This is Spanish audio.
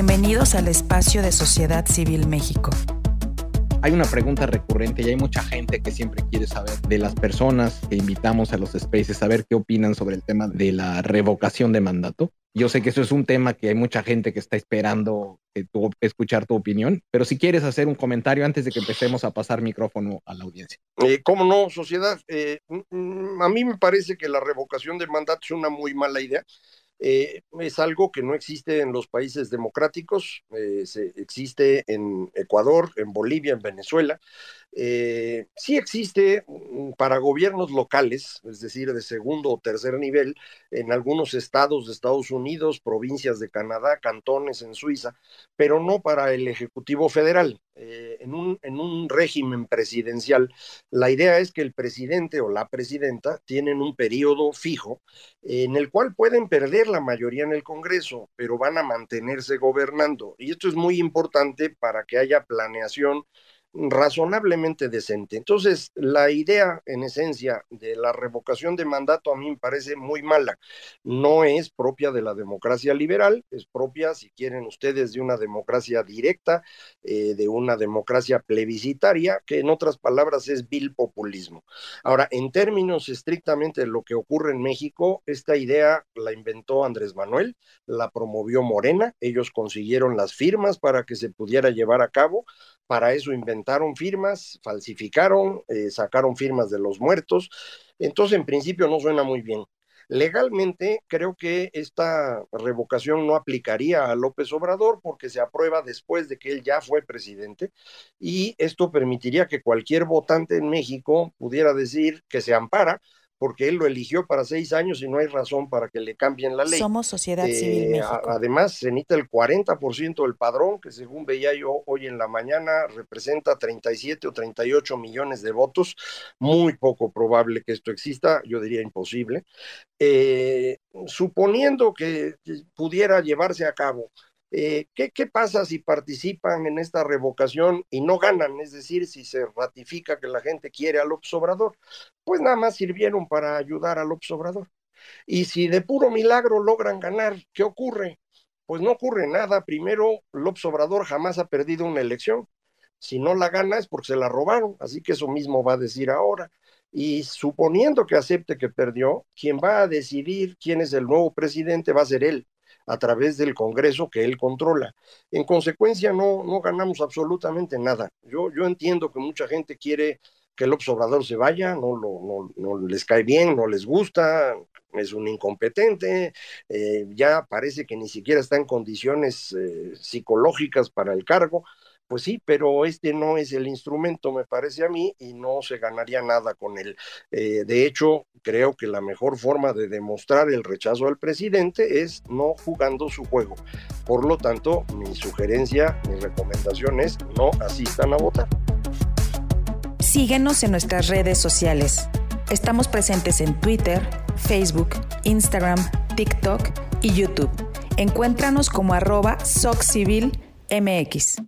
Bienvenidos al espacio de Sociedad Civil México. Hay una pregunta recurrente y hay mucha gente que siempre quiere saber de las personas que invitamos a los spaces, saber qué opinan sobre el tema de la revocación de mandato. Yo sé que eso es un tema que hay mucha gente que está esperando que tú, escuchar tu opinión, pero si quieres hacer un comentario antes de que empecemos a pasar micrófono a la audiencia. Eh, ¿Cómo no, sociedad? Eh, mm, a mí me parece que la revocación de mandato es una muy mala idea. Eh, es algo que no existe en los países democráticos, eh, se, existe en Ecuador, en Bolivia, en Venezuela. Eh, sí existe mm, para gobiernos locales, es decir, de segundo o tercer nivel, en algunos estados de Estados Unidos, provincias de Canadá, cantones en Suiza, pero no para el Ejecutivo Federal. en, un, en un régimen presidencial, la idea es que el presidente o la presidenta tienen un periodo fijo en el cual pueden perder la mayoría en el Congreso, pero van a mantenerse gobernando. Y esto es muy importante para que haya planeación razonablemente decente. Entonces, la idea en esencia de la revocación de mandato a mí me parece muy mala. No es propia de la democracia liberal, es propia, si quieren ustedes, de una democracia directa, eh, de una democracia plebiscitaria, que en otras palabras es vil populismo. Ahora, en términos estrictamente de lo que ocurre en México, esta idea la inventó Andrés Manuel, la promovió Morena, ellos consiguieron las firmas para que se pudiera llevar a cabo, para eso inventaron firmas, falsificaron, eh, sacaron firmas de los muertos. Entonces, en principio no suena muy bien. Legalmente, creo que esta revocación no aplicaría a López Obrador porque se aprueba después de que él ya fue presidente y esto permitiría que cualquier votante en México pudiera decir que se ampara porque él lo eligió para seis años y no hay razón para que le cambien la ley. Somos sociedad civil eh, México. además, se necesita el 40% del padrón, que según veía yo hoy en la mañana, representa 37 o 38 millones de votos. Muy poco probable que esto exista, yo diría imposible. Eh, suponiendo que pudiera llevarse a cabo eh, ¿qué, ¿qué, pasa si participan en esta revocación y no ganan? Es decir, si se ratifica que la gente quiere al López Obrador, pues nada más sirvieron para ayudar al López Obrador. Y si de puro milagro logran ganar, ¿qué ocurre? Pues no ocurre nada. Primero, López Obrador jamás ha perdido una elección. Si no la gana es porque se la robaron, así que eso mismo va a decir ahora. Y suponiendo que acepte que perdió, quien va a decidir quién es el nuevo presidente va a ser él a través del Congreso que él controla. En consecuencia, no, no ganamos absolutamente nada. Yo, yo entiendo que mucha gente quiere que el observador se vaya, no, lo, no, les cae bien, no les gusta, es un incompetente, eh, ya parece que ni siquiera está en condiciones eh, psicológicas para el cargo. Pues sí, pero este no es el instrumento, me parece a mí, y no se ganaría nada con él. Eh, de hecho, creo que la mejor forma de demostrar el rechazo al presidente es no jugando su juego. Por lo tanto, mi sugerencia, mi recomendación es no asistan a votar. Síguenos en nuestras redes sociales. Estamos presentes en Twitter, Facebook, Instagram, TikTok y YouTube. Encuéntranos como arroba SocCivilMX.